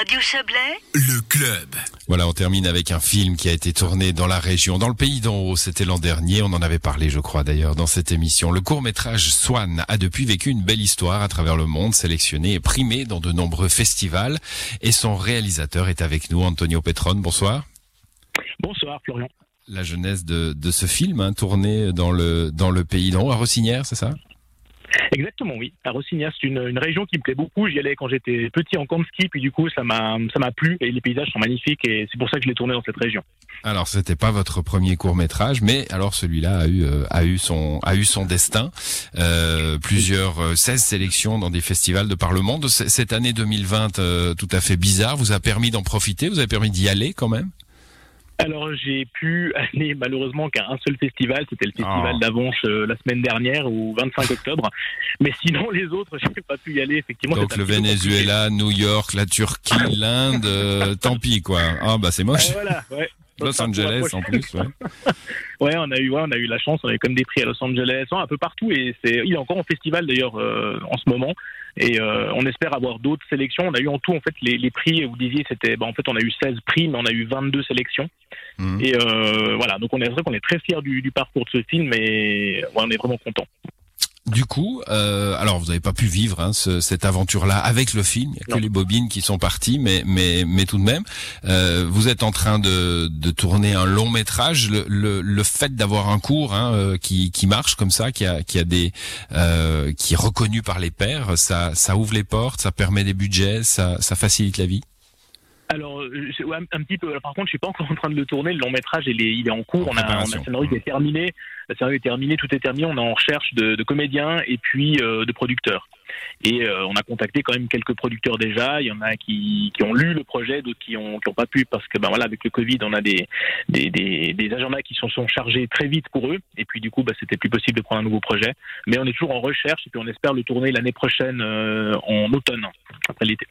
Radio Chablais, Le club. Voilà, on termine avec un film qui a été tourné dans la région, dans le pays d'en haut. C'était l'an dernier. On en avait parlé, je crois, d'ailleurs, dans cette émission. Le court-métrage Swan a depuis vécu une belle histoire à travers le monde, sélectionné et primé dans de nombreux festivals. Et son réalisateur est avec nous, Antonio Petron. Bonsoir. Bonsoir Florian. La jeunesse de, de ce film, hein, tourné dans le, dans le pays d'en haut, à Rossinière, c'est ça? Exactement, oui. À Rossignat, c'est une, une, région qui me plaît beaucoup. J'y allais quand j'étais petit en camp ski, puis du coup, ça m'a, ça m'a plu et les paysages sont magnifiques et c'est pour ça que je l'ai tourné dans cette région. Alors, c'était pas votre premier court métrage, mais alors celui-là a eu, euh, a eu son, a eu son destin. Euh, plusieurs, euh, 16 sélections dans des festivals de par le monde. Cette année 2020, euh, tout à fait bizarre, vous a permis d'en profiter, vous avez permis d'y aller quand même? Alors j'ai pu aller malheureusement qu'à un seul festival, c'était le festival oh. euh, la semaine dernière au 25 octobre. Mais sinon les autres, j'ai pas pu y aller effectivement. Donc le Venezuela, New York, la Turquie, l'Inde, euh, tant pis quoi. Ah bah c'est moche. Voilà, ouais. Los Angeles en plus. Ouais. ouais, on a eu, ouais, on a eu la chance, on a eu comme des prix à Los Angeles, un peu partout, et c'est, il est encore en festival d'ailleurs euh, en ce moment, et euh, on espère avoir d'autres sélections. On a eu en tout en fait les, les prix, vous disiez, c'était, bah, en fait, on a eu 16 prix, mais on a eu 22 sélections, mmh. et euh, voilà, donc on est vrai qu'on est très fiers du, du, parcours de ce film, et ouais, on est vraiment content. Du coup, euh, alors vous n'avez pas pu vivre hein, ce, cette aventure-là avec le film. Il n'y a non. que les bobines qui sont parties, mais mais mais tout de même, euh, vous êtes en train de, de tourner un long métrage. Le, le, le fait d'avoir un cours hein, euh, qui, qui marche comme ça, qui a qui a des euh, qui est reconnu par les pairs, ça ça ouvre les portes, ça permet des budgets, ça ça facilite la vie. Alors, ouais, un petit peu. Par contre, je suis pas encore en train de le tourner. Le long métrage, il est, il est en cours. En on, a, on a scénario qui est terminé. Le scénario est terminé, tout est terminé. On est en recherche de, de comédiens et puis euh, de producteurs. Et euh, on a contacté quand même quelques producteurs déjà. Il y en a qui, qui ont lu le projet, d'autres qui ont, qui ont pas pu parce que ben voilà, avec le Covid, on a des, des, des, des agendas qui sont, sont chargés très vite pour eux. Et puis du coup, ben, c'était plus possible de prendre un nouveau projet. Mais on est toujours en recherche et puis on espère le tourner l'année prochaine euh, en automne, après l'été.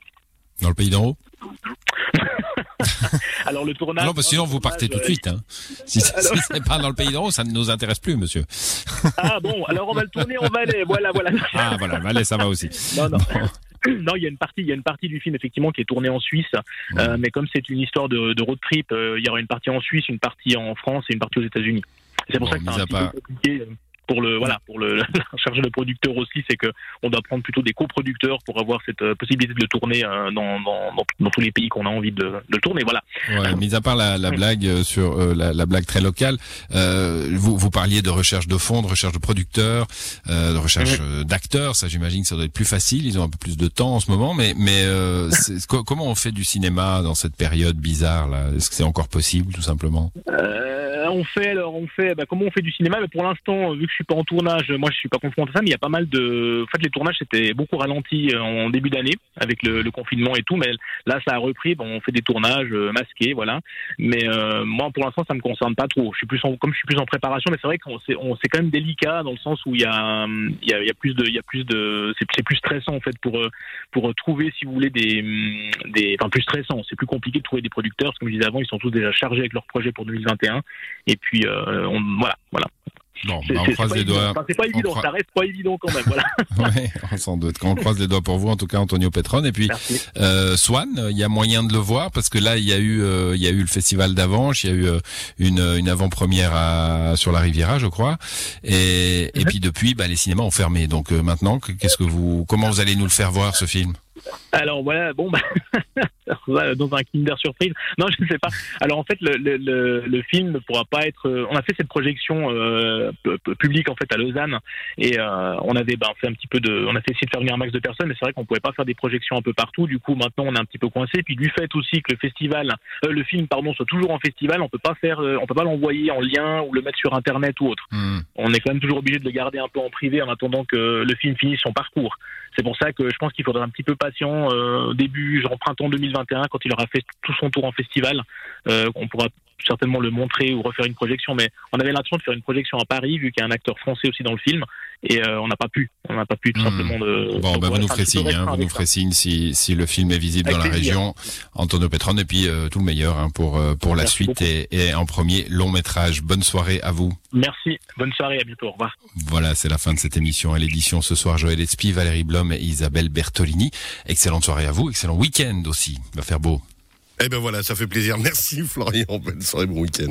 Dans le pays d'en haut? Alors le tournage. Non, parce que sinon vous partez tout de suite. Hein. Si, alors... si c'est pas dans le pays d'en haut, ça ne nous intéresse plus, monsieur. ah bon, alors on va le tourner en Valais. Voilà, voilà. ah voilà, Valais, ça va aussi. Non, non. Bon. Non, il y a une partie, il y a une partie du film effectivement qui est tournée en Suisse, ouais. euh, mais comme c'est une histoire de, de road trip, euh, il y aura une partie en Suisse, une partie en France et une partie aux États-Unis. C'est pour bon, ça que c'est un petit part... peu compliqué pour le voilà pour le la charge de producteur aussi c'est que on doit prendre plutôt des coproducteurs pour avoir cette euh, possibilité de le tourner euh, dans, dans, dans, dans, tous les pays qu'on a envie de, de, le tourner voilà. Ouais, mis à part la, la blague euh, sur euh, la, la, blague très locale euh, vous, vous parliez de recherche de fonds de recherche de producteurs de recherche d'acteurs. Ça j'imagine que ça doit être plus facile. Ils ont un peu plus de temps en ce moment mais mais comment on fait du cinéma dans cette période bizarre là? Est-ce que c'est encore possible tout simplement? On fait alors on fait bah, comment on fait du cinéma? Mais pour l'instant vu que je suis pas en tournage moi je suis pas confronté à ça mais il y a pas mal de en fait les tournages c'était beaucoup ralenti en début d'année avec le, confinement et tout mais là ça a repris. Bon on fait des tournages euh, masqués voilà. Mais euh, moi pour l'instant ça me concerne pas trop. Je suis plus en, comme je suis plus en préparation mais c'est vrai qu'on c'est quand même délicat dans le sens où il y a y a, y a plus de de c'est plus stressant en fait pour pour trouver si vous voulez des des enfin plus stressant. C'est plus compliqué de trouver des producteurs. Comme je disais avant ils sont tous déjà chargés avec leur projet pour 2021 et puis euh, voilà, voilà. Bon, bah on croise les doigts. Enfin, c'est pas évident, ça reste pas évident quand même. Voilà. oui, sans doute. Quand on croise les doigts pour vous, en tout cas, Antonio Petron. Et puis, euh, Swan, il y a moyen de le voir parce que là, il y a eu, euh, il y a eu le festival d'Avanche, il y a eu euh, une, une avant-première à, sur la Riviera, je crois. Et, et -hmm. puis depuis, bah, les cinémas ont fermé. Donc euh, maintenant, qu'est-ce que vous, comment vous allez nous le faire voir ce film? Alors voilà, bon, bah, dans un Kinder Surprise. Non, je ne sais pas. Alors en fait, le, le, le, film ne pourra pas être. On a fait cette projection euh, publique en fait à Lausanne et euh, on avait ben, fait un petit peu de. On a fait essayer de faire venir un max de personnes, mais c'est vrai qu'on pouvait pas faire des projections un peu partout. Du coup, maintenant, on est un petit peu coincé. Puis du fait aussi que le festival, euh, le film, pardon, soit toujours en festival, on peut pas faire, on peut pas l'envoyer en lien ou le mettre sur internet ou autre. Mmh. On est quand même toujours obligé de le garder un peu en privé en attendant que le film finisse son parcours. C'est pour ça que je pense qu'il faudra un petit peu patient euh, début, genre printemps 2021, quand il aura fait tout son tour en festival. Euh, on pourra certainement le montrer ou refaire une projection, mais on avait l'intention de faire une projection à Paris, vu qu'il y a un acteur français aussi dans le film, et euh, on n'a pas pu. On n'a pas pu tout Hmm. simplement de. Bon, ben, vous nous un ferez signe, hein, vous nous ferez signe si, si le film est visible Avec dans la plaisir. région. Antonio Petron, et puis euh, tout le meilleur hein, pour euh, pour la suite et, et en premier long métrage. Bonne soirée à vous. Merci. Bonne soirée. À bientôt. Au revoir. Voilà, c'est la fin de cette émission et l'édition ce soir. Joël Espy, Valérie Blom et Isabelle Bertolini. Excellente soirée à vous, excellent week-end aussi. Il va faire beau. Eh ben voilà, ça fait plaisir. Merci Florian. Bonne soirée, bon week-end.